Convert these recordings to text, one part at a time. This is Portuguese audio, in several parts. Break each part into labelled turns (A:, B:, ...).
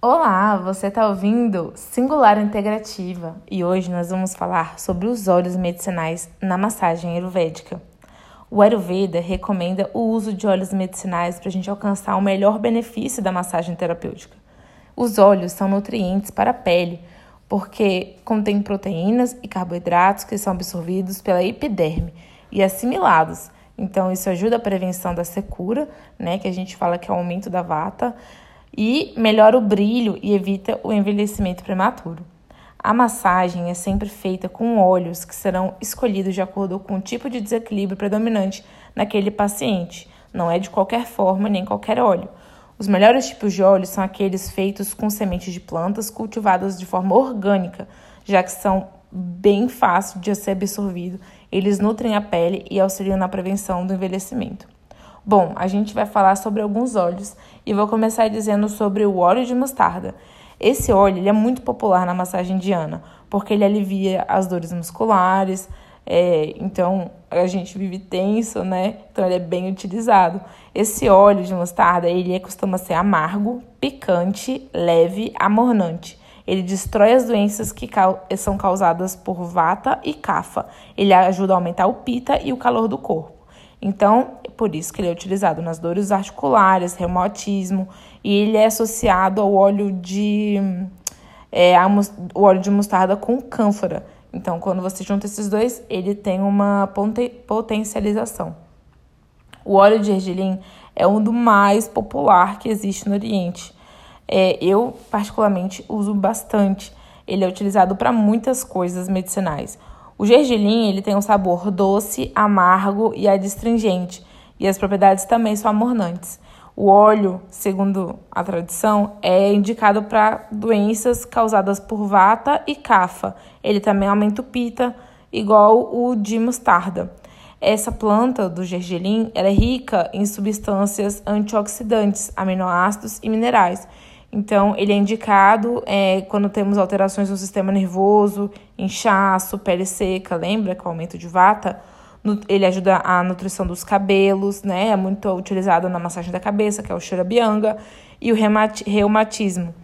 A: Olá, você está ouvindo Singular Integrativa e hoje nós vamos falar sobre os óleos medicinais na massagem ayurvédica. O Ayurveda recomenda o uso de óleos medicinais para a gente alcançar o melhor benefício da massagem terapêutica. Os óleos são nutrientes para a pele porque contêm proteínas e carboidratos que são absorvidos pela epiderme e assimilados. Então, isso ajuda a prevenção da secura, né, que a gente fala que é o aumento da vata e melhora o brilho e evita o envelhecimento prematuro. A massagem é sempre feita com óleos que serão escolhidos de acordo com o tipo de desequilíbrio predominante naquele paciente. Não é de qualquer forma nem qualquer óleo. Os melhores tipos de óleos são aqueles feitos com sementes de plantas cultivadas de forma orgânica, já que são bem fáceis de ser absorvido. Eles nutrem a pele e auxiliam na prevenção do envelhecimento. Bom, a gente vai falar sobre alguns óleos e vou começar dizendo sobre o óleo de mostarda. Esse óleo ele é muito popular na massagem indiana, porque ele alivia as dores musculares, é, então a gente vive tenso, né? Então ele é bem utilizado. Esse óleo de mostarda, ele é, costuma ser amargo, picante, leve, amornante. Ele destrói as doenças que são causadas por vata e kapha. Ele ajuda a aumentar o pita e o calor do corpo. Então, por isso que ele é utilizado nas dores articulares, reumatismo, e ele é associado ao óleo de é, o óleo de mostarda com cânfora. Então, quando você junta esses dois, ele tem uma potencialização. O óleo de ergelim é um do mais popular que existe no Oriente. É, eu, particularmente, uso bastante. Ele é utilizado para muitas coisas medicinais. O gergelim ele tem um sabor doce, amargo e adstringente, e as propriedades também são amornantes. O óleo, segundo a tradição, é indicado para doenças causadas por vata e cafa. Ele também aumenta o pita, igual o de mostarda. Essa planta do gergelim é rica em substâncias antioxidantes, aminoácidos e minerais então, ele é indicado é, quando temos alterações no sistema nervoso, inchaço, pele seca, lembra que o aumento de vata? Ele ajuda a nutrição dos cabelos, né? É muito utilizado na massagem da cabeça, que é o Shurabianga, e o reumatismo.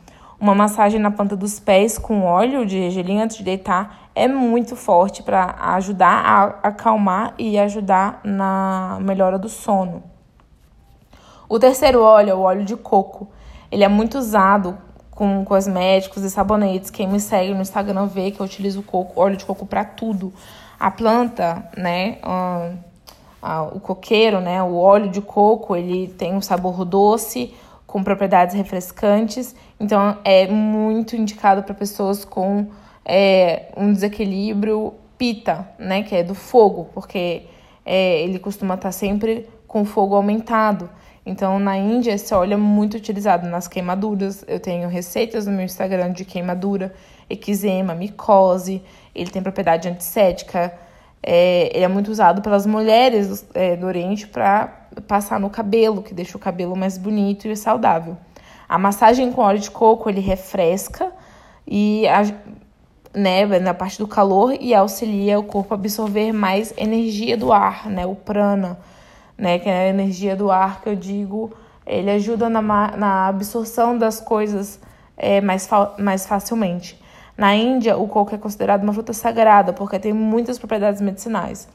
A: Uma massagem na planta dos pés com óleo de gergelim antes de deitar é muito forte para ajudar a acalmar e ajudar na melhora do sono. O terceiro óleo é o óleo de coco. Ele é muito usado com cosméticos e sabonetes. Quem me segue no Instagram vê que eu utilizo coco, óleo de coco para tudo. A planta, né, uh, uh, o coqueiro, né, o óleo de coco, ele tem um sabor doce, com propriedades refrescantes. Então, é muito indicado para pessoas com é, um desequilíbrio pita, né, que é do fogo, porque é, ele costuma estar tá sempre com fogo aumentado. Então, na Índia, esse óleo é muito utilizado nas queimaduras. Eu tenho receitas no meu Instagram de queimadura, eczema, micose. Ele tem propriedade antisséptica. É, ele é muito usado pelas mulheres do, é, do Oriente para passar no cabelo, que deixa o cabelo mais bonito e saudável. A massagem com óleo de coco, ele refresca e a, né, na parte do calor e auxilia o corpo a absorver mais energia do ar, né, o prana né? Que é a energia do ar que eu digo, ele ajuda na, na absorção das coisas é, mais, mais facilmente. Na Índia, o coco é considerado uma fruta sagrada porque tem muitas propriedades medicinais.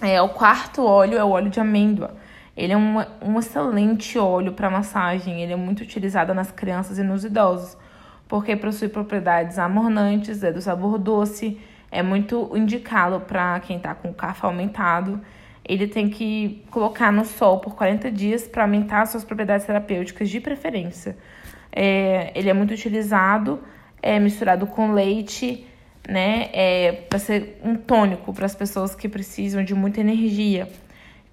A: É, o quarto óleo é o óleo de amêndoa. Ele é um, um excelente óleo para massagem. Ele é muito utilizado nas crianças e nos idosos, porque possui propriedades amornantes, é do sabor doce, é muito indicado para quem está com o café aumentado ele tem que colocar no sol por 40 dias para aumentar suas propriedades terapêuticas de preferência. É, ele é muito utilizado, é misturado com leite, né? É, para ser um tônico para as pessoas que precisam de muita energia.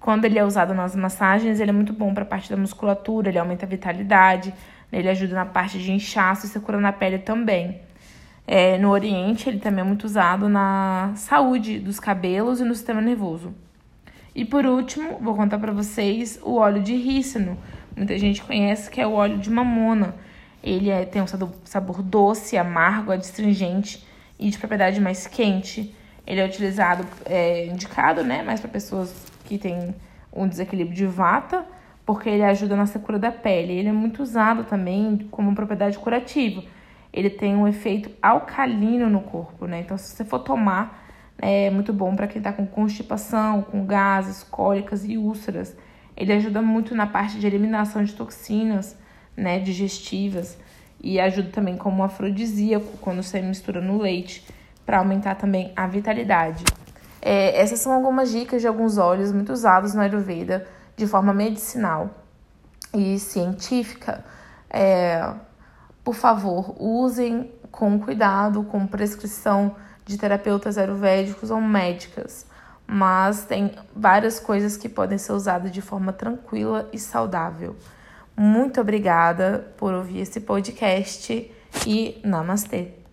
A: Quando ele é usado nas massagens, ele é muito bom para a parte da musculatura, ele aumenta a vitalidade, né? ele ajuda na parte de inchaço e secura na pele também. É, no Oriente, ele também é muito usado na saúde dos cabelos e no sistema nervoso. E por último, vou contar para vocês o óleo de rícino. Muita gente conhece que é o óleo de mamona. Ele é, tem um sabor doce, amargo, adstringente e de propriedade mais quente. Ele é utilizado, é indicado, né, mais para pessoas que têm um desequilíbrio de vata, porque ele ajuda na cura da pele. Ele é muito usado também como propriedade curativa. Ele tem um efeito alcalino no corpo, né? Então, se você for tomar, é muito bom para quem está com constipação, com gases, cólicas e úlceras. Ele ajuda muito na parte de eliminação de toxinas, né, digestivas e ajuda também como afrodisíaco quando você mistura no leite para aumentar também a vitalidade. É, essas são algumas dicas de alguns óleos muito usados no Ayurveda de forma medicinal e científica. É, por favor, usem com cuidado, com prescrição de terapeutas ayurvédicos ou médicas, mas tem várias coisas que podem ser usadas de forma tranquila e saudável. Muito obrigada por ouvir esse podcast e namastê!